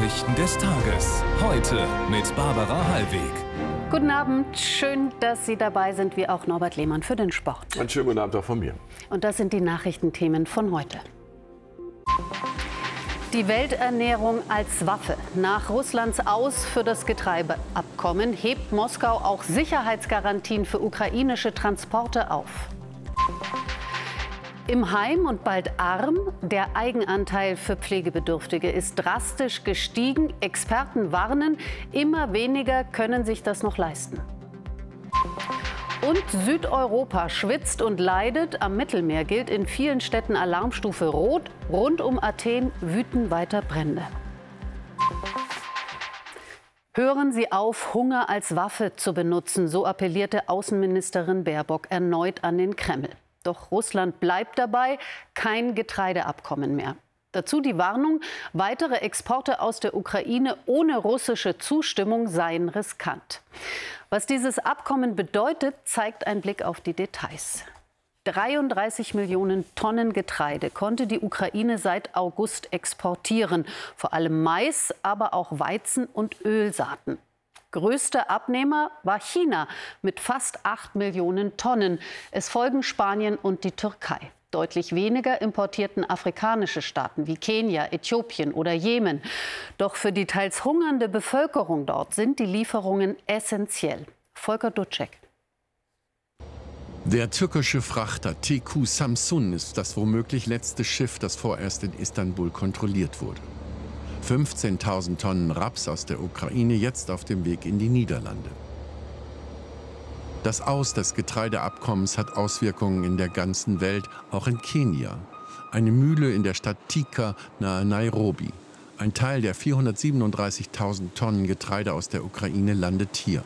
Nachrichten des Tages. Heute mit Barbara Hallweg. Guten Abend, schön, dass Sie dabei sind, wie auch Norbert Lehmann für den Sport. Einen schönen guten Abend auch von mir. Und das sind die Nachrichtenthemen von heute. Die Welternährung als Waffe. Nach Russlands Aus für das Getreideabkommen hebt Moskau auch Sicherheitsgarantien für ukrainische Transporte auf. Im Heim und bald arm. Der Eigenanteil für Pflegebedürftige ist drastisch gestiegen. Experten warnen, immer weniger können sich das noch leisten. Und Südeuropa schwitzt und leidet. Am Mittelmeer gilt in vielen Städten Alarmstufe Rot. Rund um Athen wüten weiter Brände. Hören Sie auf, Hunger als Waffe zu benutzen, so appellierte Außenministerin Baerbock erneut an den Kreml. Doch Russland bleibt dabei, kein Getreideabkommen mehr. Dazu die Warnung, weitere Exporte aus der Ukraine ohne russische Zustimmung seien riskant. Was dieses Abkommen bedeutet, zeigt ein Blick auf die Details. 33 Millionen Tonnen Getreide konnte die Ukraine seit August exportieren, vor allem Mais, aber auch Weizen und Ölsaaten. Größter Abnehmer war China mit fast 8 Millionen Tonnen. Es folgen Spanien und die Türkei. Deutlich weniger importierten afrikanische Staaten wie Kenia, Äthiopien oder Jemen. Doch für die teils hungernde Bevölkerung dort sind die Lieferungen essentiell. Volker Dutschek. Der türkische Frachter TQ Samsun ist das womöglich letzte Schiff, das vorerst in Istanbul kontrolliert wurde. 15.000 Tonnen Raps aus der Ukraine jetzt auf dem Weg in die Niederlande. Das Aus des Getreideabkommens hat Auswirkungen in der ganzen Welt, auch in Kenia. Eine Mühle in der Stadt Tika nahe Nairobi. Ein Teil der 437.000 Tonnen Getreide aus der Ukraine landet hier.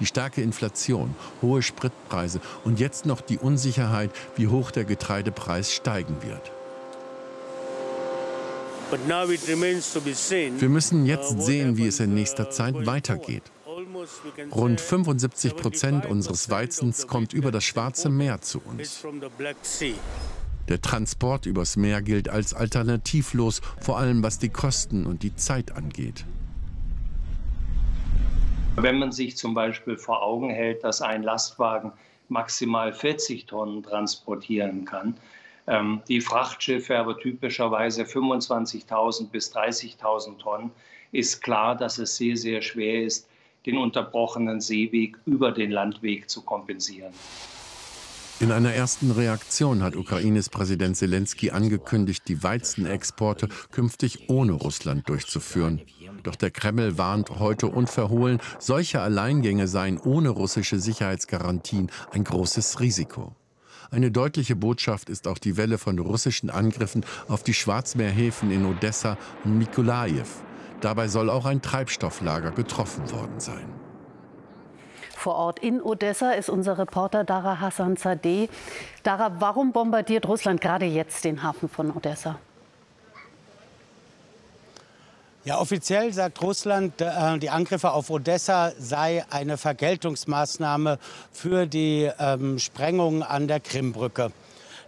Die starke Inflation, hohe Spritpreise und jetzt noch die Unsicherheit, wie hoch der Getreidepreis steigen wird. Wir müssen jetzt sehen, wie es in nächster Zeit weitergeht. Rund 75 Prozent unseres Weizens kommt über das Schwarze Meer zu uns. Der Transport übers Meer gilt als alternativlos, vor allem was die Kosten und die Zeit angeht. Wenn man sich zum Beispiel vor Augen hält, dass ein Lastwagen maximal 40 Tonnen transportieren kann, die Frachtschiffe aber typischerweise 25.000 bis 30.000 Tonnen, ist klar, dass es sehr, sehr schwer ist, den unterbrochenen Seeweg über den Landweg zu kompensieren. In einer ersten Reaktion hat Ukraines Präsident Zelensky angekündigt, die Weizenexporte künftig ohne Russland durchzuführen. Doch der Kreml warnt heute unverhohlen, solche Alleingänge seien ohne russische Sicherheitsgarantien ein großes Risiko. Eine deutliche Botschaft ist auch die Welle von russischen Angriffen auf die Schwarzmeerhäfen in Odessa und Mikolajew. Dabei soll auch ein Treibstofflager getroffen worden sein. Vor Ort in Odessa ist unser Reporter Dara Hassan Zadeh. Dara, warum bombardiert Russland gerade jetzt den Hafen von Odessa? Ja, offiziell sagt Russland, äh, die Angriffe auf Odessa sei eine Vergeltungsmaßnahme für die ähm, Sprengung an der Krimbrücke.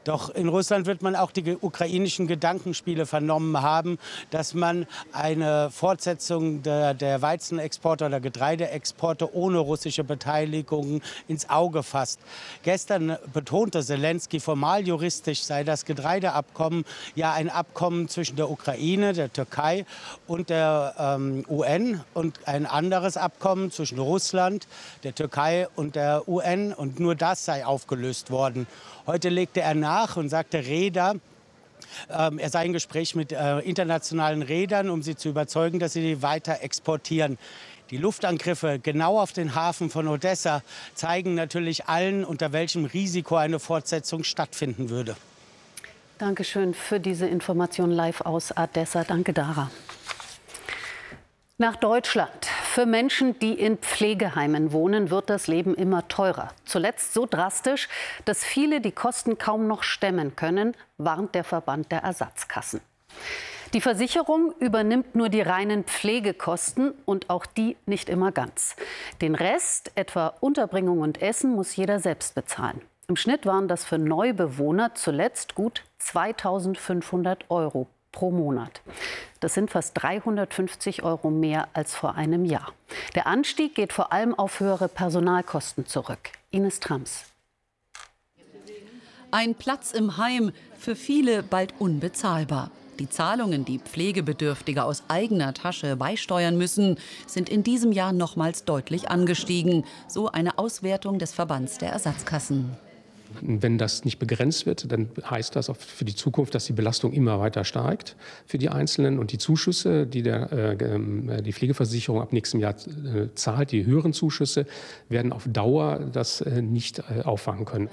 Doch in Russland wird man auch die ukrainischen Gedankenspiele vernommen haben, dass man eine Fortsetzung der, der Weizenexporte oder Getreideexporte ohne russische Beteiligung ins Auge fasst. Gestern betonte Zelensky, formal juristisch sei das Getreideabkommen ja ein Abkommen zwischen der Ukraine, der Türkei und der ähm, UN und ein anderes Abkommen zwischen Russland, der Türkei und der UN. Und nur das sei aufgelöst worden. Heute legte er nach und sagte, Räder, ähm, er sei in Gespräch mit äh, internationalen Rädern, um sie zu überzeugen, dass sie die weiter exportieren. Die Luftangriffe genau auf den Hafen von Odessa zeigen natürlich allen, unter welchem Risiko eine Fortsetzung stattfinden würde. Dankeschön für diese Information live aus Odessa. Danke, Dara. Nach Deutschland. Für Menschen, die in Pflegeheimen wohnen, wird das Leben immer teurer. Zuletzt so drastisch, dass viele die Kosten kaum noch stemmen können, warnt der Verband der Ersatzkassen. Die Versicherung übernimmt nur die reinen Pflegekosten und auch die nicht immer ganz. Den Rest, etwa Unterbringung und Essen, muss jeder selbst bezahlen. Im Schnitt waren das für Neubewohner zuletzt gut 2500 Euro pro Monat. Das sind fast 350 Euro mehr als vor einem Jahr. Der Anstieg geht vor allem auf höhere Personalkosten zurück. Ines Trams. Ein Platz im Heim, für viele bald unbezahlbar. Die Zahlungen, die Pflegebedürftige aus eigener Tasche beisteuern müssen, sind in diesem Jahr nochmals deutlich angestiegen. So eine Auswertung des Verbands der Ersatzkassen. Wenn das nicht begrenzt wird, dann heißt das auch für die Zukunft, dass die Belastung immer weiter steigt für die Einzelnen und die Zuschüsse, die der, äh, ähm, die Pflegeversicherung ab nächstem Jahr äh, zahlt, die höheren Zuschüsse, werden auf Dauer das äh, nicht äh, auffangen können.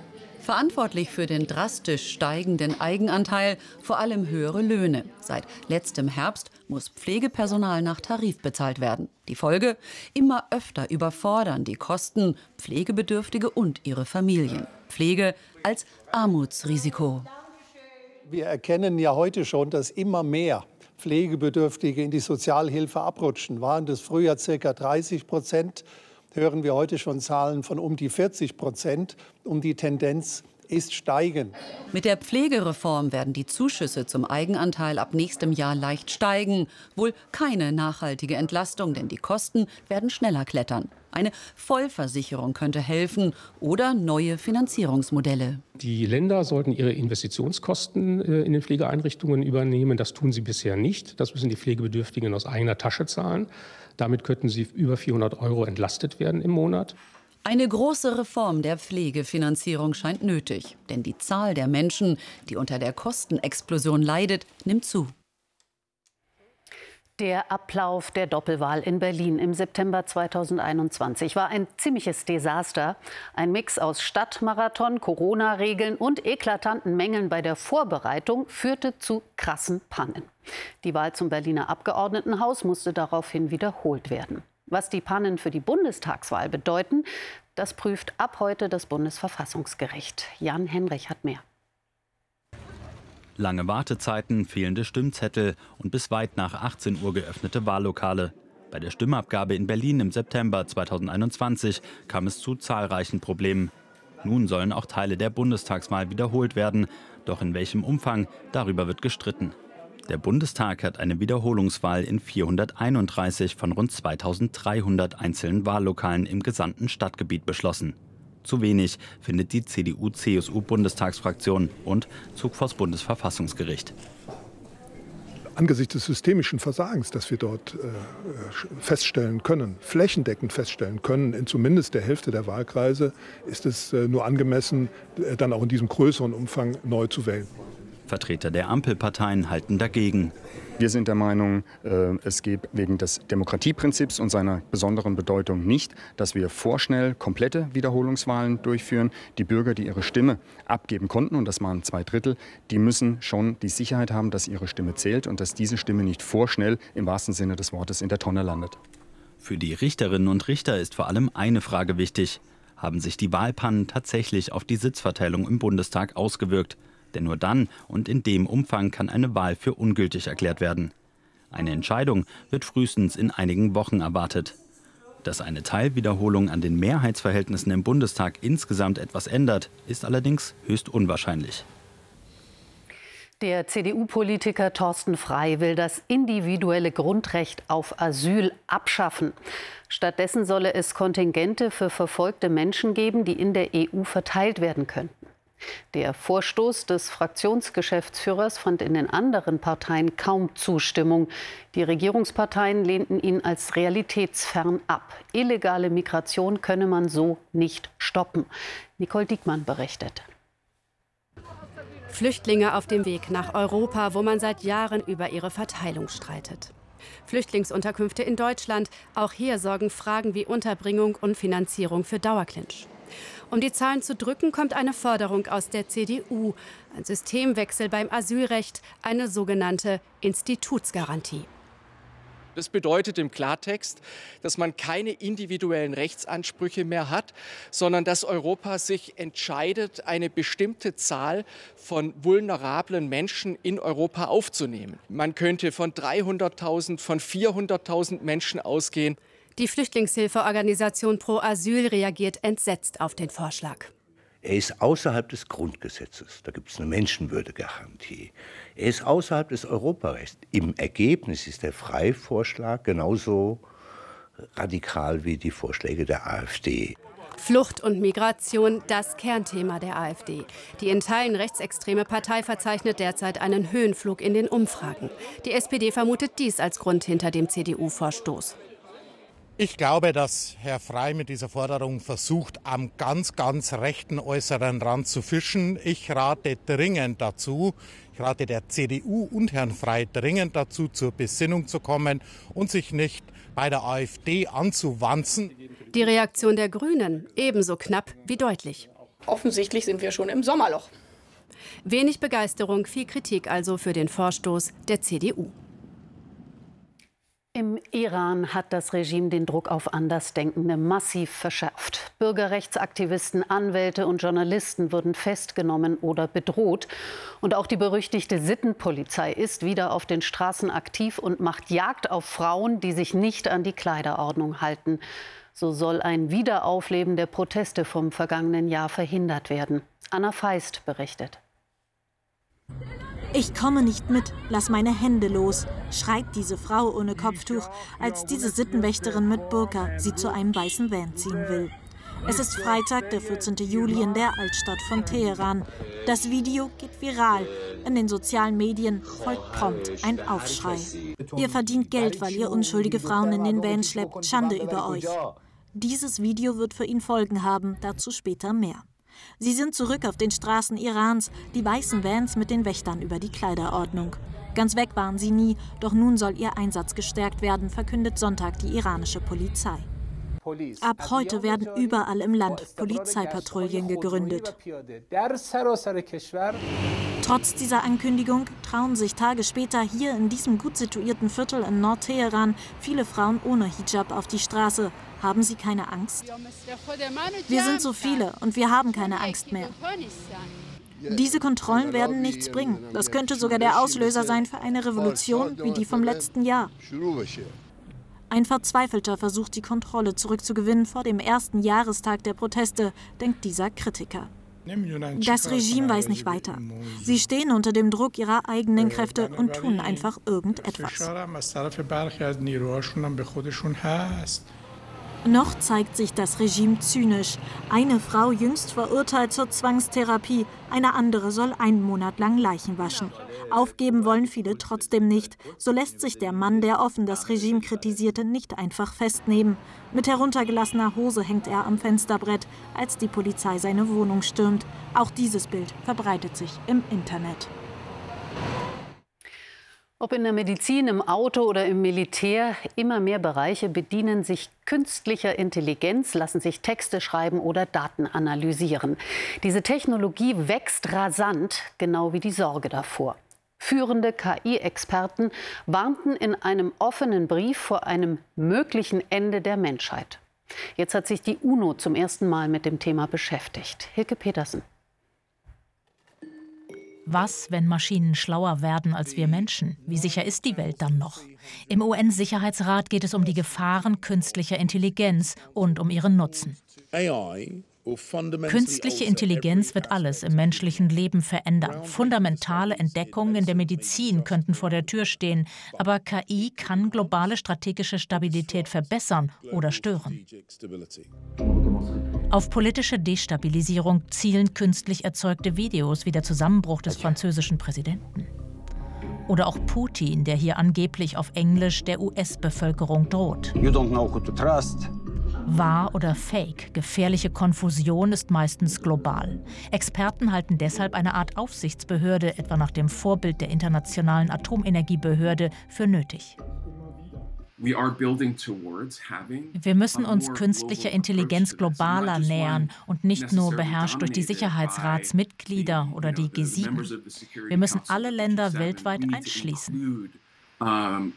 Verantwortlich für den drastisch steigenden Eigenanteil vor allem höhere Löhne. Seit letztem Herbst muss Pflegepersonal nach Tarif bezahlt werden. Die Folge? Immer öfter überfordern die Kosten Pflegebedürftige und ihre Familien. Pflege als Armutsrisiko. Wir erkennen ja heute schon, dass immer mehr Pflegebedürftige in die Sozialhilfe abrutschen. Waren das früher ca. 30 Prozent? hören wir heute schon Zahlen von um die 40 Prozent. Um die Tendenz ist steigend. Mit der Pflegereform werden die Zuschüsse zum Eigenanteil ab nächstem Jahr leicht steigen. Wohl keine nachhaltige Entlastung, denn die Kosten werden schneller klettern. Eine Vollversicherung könnte helfen oder neue Finanzierungsmodelle. Die Länder sollten ihre Investitionskosten äh, in den Pflegeeinrichtungen übernehmen. Das tun sie bisher nicht. Das müssen die Pflegebedürftigen aus eigener Tasche zahlen. Damit könnten sie über 400 Euro entlastet werden im Monat. Eine große Reform der Pflegefinanzierung scheint nötig, denn die Zahl der Menschen, die unter der Kostenexplosion leidet, nimmt zu. Der Ablauf der Doppelwahl in Berlin im September 2021 war ein ziemliches Desaster. Ein Mix aus Stadtmarathon, Corona-Regeln und eklatanten Mängeln bei der Vorbereitung führte zu krassen Pannen. Die Wahl zum Berliner Abgeordnetenhaus musste daraufhin wiederholt werden. Was die Pannen für die Bundestagswahl bedeuten, das prüft ab heute das Bundesverfassungsgericht. Jan Henrich hat mehr. Lange Wartezeiten, fehlende Stimmzettel und bis weit nach 18 Uhr geöffnete Wahllokale. Bei der Stimmabgabe in Berlin im September 2021 kam es zu zahlreichen Problemen. Nun sollen auch Teile der Bundestagswahl wiederholt werden. Doch in welchem Umfang, darüber wird gestritten. Der Bundestag hat eine Wiederholungswahl in 431 von rund 2300 einzelnen Wahllokalen im gesamten Stadtgebiet beschlossen zu wenig, findet die CDU-CSU-Bundestagsfraktion und zog vors Bundesverfassungsgericht. Angesichts des systemischen Versagens, das wir dort äh, feststellen können, flächendeckend feststellen können, in zumindest der Hälfte der Wahlkreise, ist es äh, nur angemessen, äh, dann auch in diesem größeren Umfang neu zu wählen. Vertreter der Ampelparteien halten dagegen. Wir sind der Meinung, äh, es geht wegen des Demokratieprinzips und seiner besonderen Bedeutung nicht, dass wir vorschnell komplette Wiederholungswahlen durchführen. Die Bürger, die ihre Stimme abgeben konnten, und das waren zwei Drittel, die müssen schon die Sicherheit haben, dass ihre Stimme zählt und dass diese Stimme nicht vorschnell im wahrsten Sinne des Wortes in der Tonne landet. Für die Richterinnen und Richter ist vor allem eine Frage wichtig. Haben sich die Wahlpannen tatsächlich auf die Sitzverteilung im Bundestag ausgewirkt? Denn nur dann und in dem Umfang kann eine Wahl für ungültig erklärt werden. Eine Entscheidung wird frühestens in einigen Wochen erwartet. Dass eine Teilwiederholung an den Mehrheitsverhältnissen im Bundestag insgesamt etwas ändert, ist allerdings höchst unwahrscheinlich. Der CDU-Politiker Thorsten Frei will das individuelle Grundrecht auf Asyl abschaffen. Stattdessen solle es Kontingente für verfolgte Menschen geben, die in der EU verteilt werden könnten. Der Vorstoß des Fraktionsgeschäftsführers fand in den anderen Parteien kaum Zustimmung. Die Regierungsparteien lehnten ihn als realitätsfern ab. Illegale Migration könne man so nicht stoppen. Nicole Diekmann berichtet. Flüchtlinge auf dem Weg nach Europa, wo man seit Jahren über ihre Verteilung streitet. Flüchtlingsunterkünfte in Deutschland, auch hier sorgen Fragen wie Unterbringung und Finanzierung für Dauerclinch. Um die Zahlen zu drücken, kommt eine Forderung aus der CDU. Ein Systemwechsel beim Asylrecht, eine sogenannte Institutsgarantie. Das bedeutet im Klartext, dass man keine individuellen Rechtsansprüche mehr hat, sondern dass Europa sich entscheidet, eine bestimmte Zahl von vulnerablen Menschen in Europa aufzunehmen. Man könnte von 300.000, von 400.000 Menschen ausgehen. Die Flüchtlingshilfeorganisation Pro Asyl reagiert entsetzt auf den Vorschlag. Er ist außerhalb des Grundgesetzes. Da gibt es eine Menschenwürdegarantie. Er ist außerhalb des Europarechts. Im Ergebnis ist der Freivorschlag genauso radikal wie die Vorschläge der AfD. Flucht und Migration, das Kernthema der AfD. Die in Teilen rechtsextreme Partei verzeichnet derzeit einen Höhenflug in den Umfragen. Die SPD vermutet dies als Grund hinter dem CDU-Vorstoß. Ich glaube, dass Herr Frei mit dieser Forderung versucht, am ganz, ganz rechten äußeren Rand zu fischen. Ich rate dringend dazu, ich rate der CDU und Herrn Frei dringend dazu, zur Besinnung zu kommen und sich nicht bei der AfD anzuwanzen. Die Reaktion der Grünen ebenso knapp wie deutlich. Offensichtlich sind wir schon im Sommerloch. Wenig Begeisterung, viel Kritik also für den Vorstoß der CDU. Im Iran hat das Regime den Druck auf Andersdenkende massiv verschärft. Bürgerrechtsaktivisten, Anwälte und Journalisten wurden festgenommen oder bedroht. Und auch die berüchtigte Sittenpolizei ist wieder auf den Straßen aktiv und macht Jagd auf Frauen, die sich nicht an die Kleiderordnung halten. So soll ein Wiederaufleben der Proteste vom vergangenen Jahr verhindert werden. Anna Feist berichtet. Ich komme nicht mit, lass meine Hände los, schreit diese Frau ohne Kopftuch, als diese Sittenwächterin mit Burka sie zu einem weißen Van ziehen will. Es ist Freitag, der 14. Juli in der Altstadt von Teheran. Das Video geht viral. In den sozialen Medien folgt prompt ein Aufschrei. Ihr verdient Geld, weil ihr unschuldige Frauen in den Van schleppt. Schande über euch. Dieses Video wird für ihn Folgen haben, dazu später mehr. Sie sind zurück auf den Straßen Irans, die weißen Vans mit den Wächtern über die Kleiderordnung. Ganz weg waren sie nie, doch nun soll ihr Einsatz gestärkt werden, verkündet Sonntag die iranische Polizei. Ab heute werden überall im Land Polizeipatrouillen gegründet. Trotz dieser Ankündigung trauen sich Tage später hier in diesem gut situierten Viertel in Nordteheran viele Frauen ohne Hijab auf die Straße. Haben sie keine Angst? Wir sind so viele und wir haben keine Angst mehr. Diese Kontrollen werden nichts bringen. Das könnte sogar der Auslöser sein für eine Revolution wie die vom letzten Jahr. Ein Verzweifelter versucht, die Kontrolle zurückzugewinnen vor dem ersten Jahrestag der Proteste, denkt dieser Kritiker. Das Regime weiß nicht weiter. Sie stehen unter dem Druck ihrer eigenen Kräfte und tun einfach irgendetwas. Noch zeigt sich das Regime zynisch. Eine Frau jüngst verurteilt zur Zwangstherapie, eine andere soll einen Monat lang Leichen waschen. Aufgeben wollen viele trotzdem nicht. So lässt sich der Mann, der offen das Regime kritisierte, nicht einfach festnehmen. Mit heruntergelassener Hose hängt er am Fensterbrett, als die Polizei seine Wohnung stürmt. Auch dieses Bild verbreitet sich im Internet. Ob in der Medizin, im Auto oder im Militär, immer mehr Bereiche bedienen sich künstlicher Intelligenz, lassen sich Texte schreiben oder Daten analysieren. Diese Technologie wächst rasant, genau wie die Sorge davor. Führende KI-Experten warnten in einem offenen Brief vor einem möglichen Ende der Menschheit. Jetzt hat sich die UNO zum ersten Mal mit dem Thema beschäftigt. Hilke Petersen. Was, wenn Maschinen schlauer werden als wir Menschen? Wie sicher ist die Welt dann noch? Im UN-Sicherheitsrat geht es um die Gefahren künstlicher Intelligenz und um ihren Nutzen. Künstliche Intelligenz wird alles im menschlichen Leben verändern. Fundamentale Entdeckungen in der Medizin könnten vor der Tür stehen, aber KI kann globale strategische Stabilität verbessern oder stören. Auf politische Destabilisierung zielen künstlich erzeugte Videos wie der Zusammenbruch des französischen Präsidenten. Oder auch Putin, der hier angeblich auf Englisch der US-Bevölkerung droht. Wahr oder Fake, gefährliche Konfusion ist meistens global. Experten halten deshalb eine Art Aufsichtsbehörde, etwa nach dem Vorbild der Internationalen Atomenergiebehörde, für nötig. Wir müssen uns künstlicher Intelligenz globaler nähern und nicht nur beherrscht durch die Sicherheitsratsmitglieder oder die G7. Wir müssen alle Länder weltweit einschließen. Uh,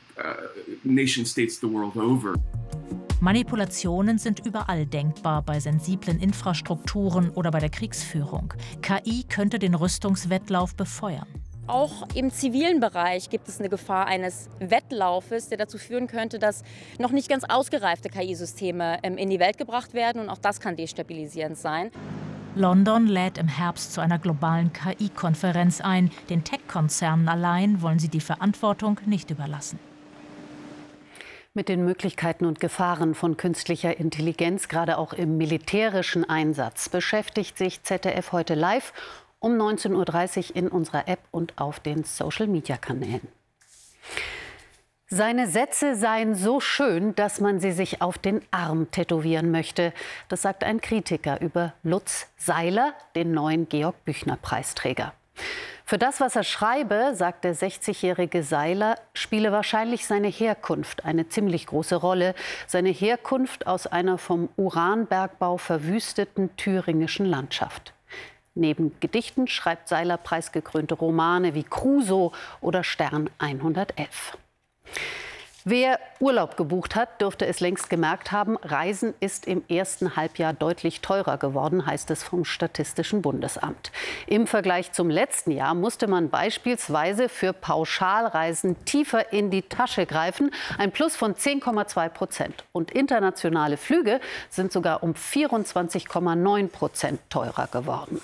Manipulationen sind überall denkbar, bei sensiblen Infrastrukturen oder bei der Kriegsführung. KI könnte den Rüstungswettlauf befeuern. Auch im zivilen Bereich gibt es eine Gefahr eines Wettlaufes, der dazu führen könnte, dass noch nicht ganz ausgereifte KI-Systeme ähm, in die Welt gebracht werden. Und auch das kann destabilisierend sein. London lädt im Herbst zu einer globalen KI-Konferenz ein. Den Tech-Konzernen allein wollen sie die Verantwortung nicht überlassen. Mit den Möglichkeiten und Gefahren von künstlicher Intelligenz, gerade auch im militärischen Einsatz, beschäftigt sich ZDF heute live um 19.30 Uhr in unserer App und auf den Social-Media-Kanälen. Seine Sätze seien so schön, dass man sie sich auf den Arm tätowieren möchte. Das sagt ein Kritiker über Lutz Seiler, den neuen Georg Büchner Preisträger. Für das, was er schreibe, sagt der 60-jährige Seiler, spiele wahrscheinlich seine Herkunft eine ziemlich große Rolle. Seine Herkunft aus einer vom Uranbergbau verwüsteten thüringischen Landschaft. Neben Gedichten schreibt Seiler preisgekrönte Romane wie Crusoe oder Stern 111. Wer Urlaub gebucht hat, dürfte es längst gemerkt haben, Reisen ist im ersten Halbjahr deutlich teurer geworden, heißt es vom Statistischen Bundesamt. Im Vergleich zum letzten Jahr musste man beispielsweise für Pauschalreisen tiefer in die Tasche greifen, ein Plus von 10,2 Prozent. Und internationale Flüge sind sogar um 24,9 Prozent teurer geworden.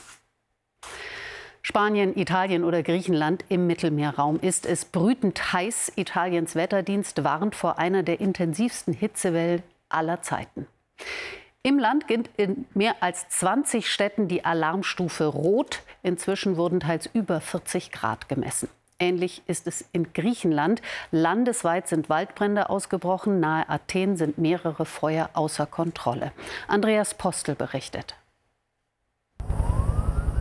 Spanien, Italien oder Griechenland im Mittelmeerraum ist es brütend heiß. Italiens Wetterdienst warnt vor einer der intensivsten Hitzewellen aller Zeiten. Im Land gilt in mehr als 20 Städten die Alarmstufe Rot. Inzwischen wurden teils über 40 Grad gemessen. Ähnlich ist es in Griechenland. Landesweit sind Waldbrände ausgebrochen. Nahe Athen sind mehrere Feuer außer Kontrolle. Andreas Postel berichtet.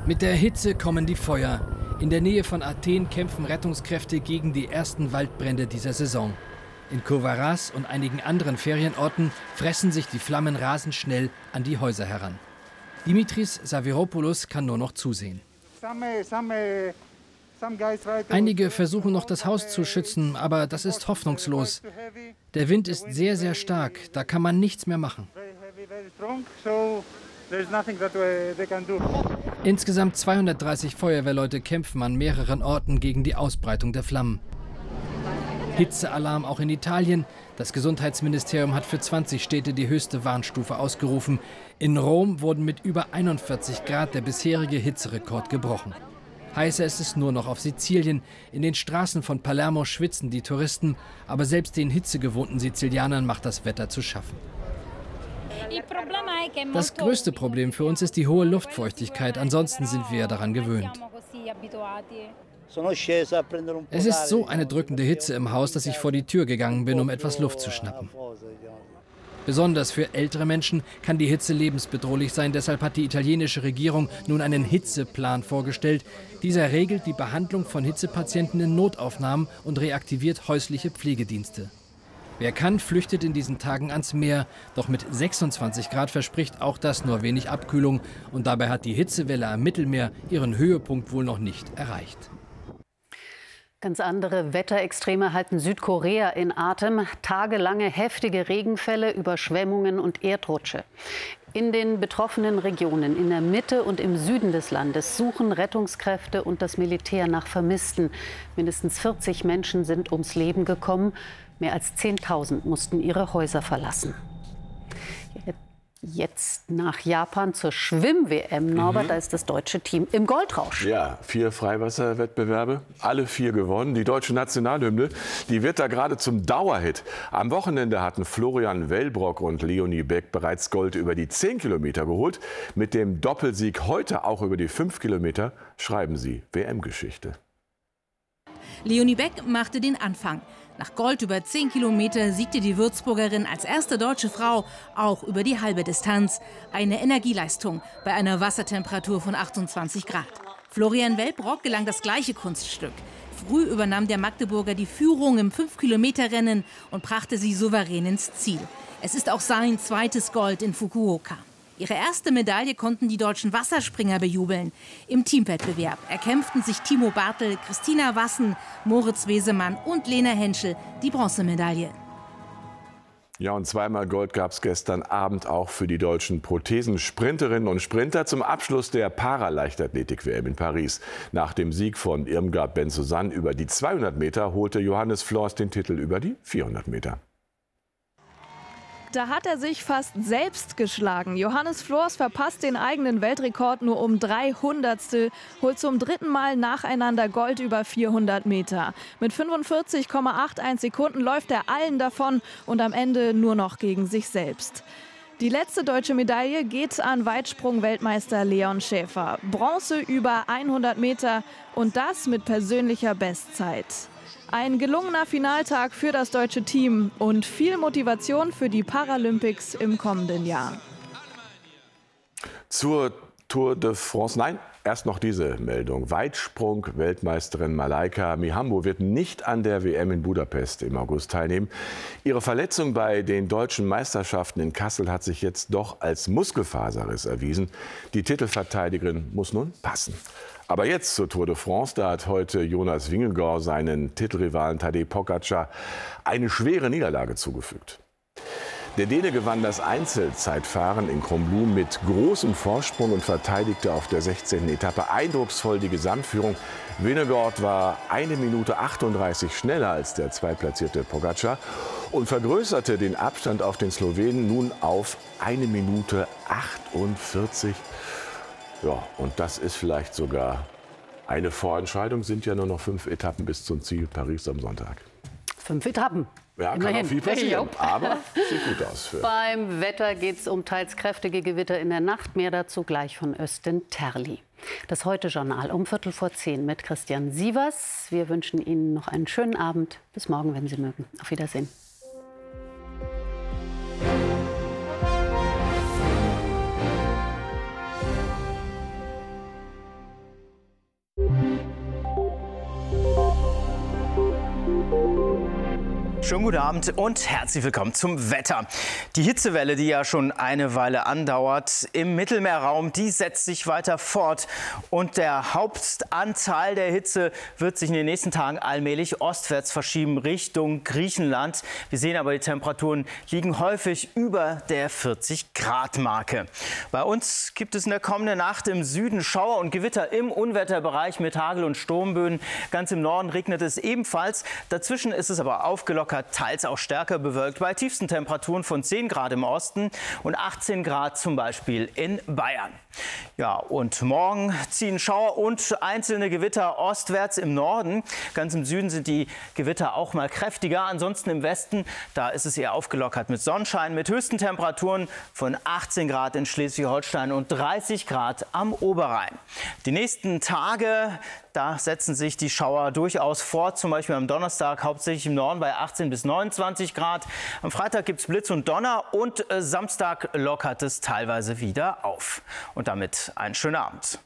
Mit der Hitze kommen die Feuer. In der Nähe von Athen kämpfen Rettungskräfte gegen die ersten Waldbrände dieser Saison. In Kovaras und einigen anderen Ferienorten fressen sich die Flammen rasend schnell an die Häuser heran. Dimitris Saviropoulos kann nur noch zusehen. Einige versuchen noch das Haus zu schützen, aber das ist hoffnungslos. Der Wind ist sehr, sehr stark, da kann man nichts mehr machen. Insgesamt 230 Feuerwehrleute kämpfen an mehreren Orten gegen die Ausbreitung der Flammen. Hitzealarm auch in Italien. Das Gesundheitsministerium hat für 20 Städte die höchste Warnstufe ausgerufen. In Rom wurden mit über 41 Grad der bisherige Hitzerekord gebrochen. Heißer ist es nur noch auf Sizilien. In den Straßen von Palermo schwitzen die Touristen, aber selbst den hitzegewohnten Sizilianern macht das Wetter zu schaffen. Das größte Problem für uns ist die hohe Luftfeuchtigkeit. Ansonsten sind wir daran gewöhnt. Es ist so eine drückende Hitze im Haus, dass ich vor die Tür gegangen bin, um etwas Luft zu schnappen. Besonders für ältere Menschen kann die Hitze lebensbedrohlich sein. Deshalb hat die italienische Regierung nun einen Hitzeplan vorgestellt. Dieser regelt die Behandlung von Hitzepatienten in Notaufnahmen und reaktiviert häusliche Pflegedienste. Wer kann, flüchtet in diesen Tagen ans Meer. Doch mit 26 Grad verspricht auch das nur wenig Abkühlung. Und dabei hat die Hitzewelle am Mittelmeer ihren Höhepunkt wohl noch nicht erreicht. Ganz andere Wetterextreme halten Südkorea in Atem. Tagelange heftige Regenfälle, Überschwemmungen und Erdrutsche. In den betroffenen Regionen in der Mitte und im Süden des Landes suchen Rettungskräfte und das Militär nach Vermissten. Mindestens 40 Menschen sind ums Leben gekommen. Mehr als 10.000 mussten ihre Häuser verlassen. Jetzt nach Japan zur Schwimm-WM, Norbert, mhm. da ist das deutsche Team im Goldrausch. Ja, vier Freiwasserwettbewerbe, alle vier gewonnen. Die deutsche Nationalhymne, die wird da gerade zum Dauerhit. Am Wochenende hatten Florian Wellbrock und Leonie Beck bereits Gold über die 10 Kilometer geholt. Mit dem Doppelsieg heute auch über die 5 Kilometer schreiben sie WM-Geschichte. Leonie Beck machte den Anfang. Nach Gold über 10 Kilometer siegte die Würzburgerin als erste deutsche Frau auch über die halbe Distanz. Eine Energieleistung bei einer Wassertemperatur von 28 Grad. Florian Welbrock gelang das gleiche Kunststück. Früh übernahm der Magdeburger die Führung im 5-Kilometer-Rennen und brachte sie souverän ins Ziel. Es ist auch sein zweites Gold in Fukuoka. Ihre erste Medaille konnten die deutschen Wasserspringer bejubeln. Im Teamwettbewerb erkämpften sich Timo Bartel, Christina Wassen, Moritz Wesemann und Lena Henschel die Bronzemedaille. Ja, und zweimal Gold gab es gestern Abend auch für die deutschen Prothesensprinterinnen und Sprinter zum Abschluss der Paraleichtathletik-WM in Paris. Nach dem Sieg von Irmgard Benzosan über die 200 Meter holte Johannes Flors den Titel über die 400 Meter. Da hat er sich fast selbst geschlagen. Johannes Flors verpasst den eigenen Weltrekord nur um drei Hundertstel, holt zum dritten Mal nacheinander Gold über 400 Meter. Mit 45,81 Sekunden läuft er allen davon und am Ende nur noch gegen sich selbst. Die letzte deutsche Medaille geht an Weitsprung-Weltmeister Leon Schäfer. Bronze über 100 Meter und das mit persönlicher Bestzeit. Ein gelungener Finaltag für das deutsche Team und viel Motivation für die Paralympics im kommenden Jahr. Zur Tour de France. Nein, erst noch diese Meldung. Weitsprung-Weltmeisterin Malaika Mihambo wird nicht an der WM in Budapest im August teilnehmen. Ihre Verletzung bei den deutschen Meisterschaften in Kassel hat sich jetzt doch als Muskelfaserriss erwiesen. Die Titelverteidigerin muss nun passen. Aber jetzt zur Tour de France. Da hat heute Jonas Wingegaard seinen Titelrivalen Tadej Pogacar eine schwere Niederlage zugefügt. Der Däne gewann das Einzelzeitfahren in Kronblum mit großem Vorsprung und verteidigte auf der 16. Etappe eindrucksvoll die Gesamtführung. Winnegaard war eine Minute 38 schneller als der zweitplatzierte Pogacar und vergrößerte den Abstand auf den Slowenen nun auf eine Minute 48 ja, und das ist vielleicht sogar eine Vorentscheidung. Sind ja nur noch fünf Etappen bis zum Ziel Paris am Sonntag. Fünf Etappen. Ja, kann auch viel passieren, aber sieht gut aus. Für Beim Wetter geht es um teils kräftige Gewitter in der Nacht. Mehr dazu gleich von Östen Terli. Das Heute-Journal um Viertel vor zehn mit Christian Sievers. Wir wünschen Ihnen noch einen schönen Abend. Bis morgen, wenn Sie mögen. Auf Wiedersehen. Schönen guten Abend und herzlich willkommen zum Wetter. Die Hitzewelle, die ja schon eine Weile andauert im Mittelmeerraum, die setzt sich weiter fort. Und der Hauptanteil der Hitze wird sich in den nächsten Tagen allmählich ostwärts verschieben Richtung Griechenland. Wir sehen aber, die Temperaturen liegen häufig über der 40-Grad-Marke. Bei uns gibt es in der kommenden Nacht im Süden Schauer und Gewitter im Unwetterbereich mit Hagel- und Sturmböen. Ganz im Norden regnet es ebenfalls. Dazwischen ist es aber aufgelockert locker, teils auch stärker bewölkt bei tiefsten Temperaturen von 10 Grad im Osten und 18 Grad zum Beispiel in Bayern. Ja, und morgen ziehen Schauer und einzelne Gewitter ostwärts im Norden. Ganz im Süden sind die Gewitter auch mal kräftiger. Ansonsten im Westen, da ist es eher aufgelockert mit Sonnenschein, mit höchsten Temperaturen von 18 Grad in Schleswig-Holstein und 30 Grad am Oberrhein. Die nächsten Tage, da setzen sich die Schauer durchaus fort, zum Beispiel am Donnerstag hauptsächlich im Norden bei 18 bis 29 Grad. Am Freitag gibt es Blitz und Donner und äh, Samstag lockert es teilweise wieder auf. Und damit einen schönen Abend.